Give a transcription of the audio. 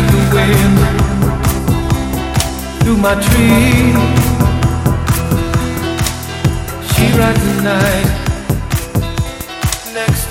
like the wind through my tree. She rides the night next.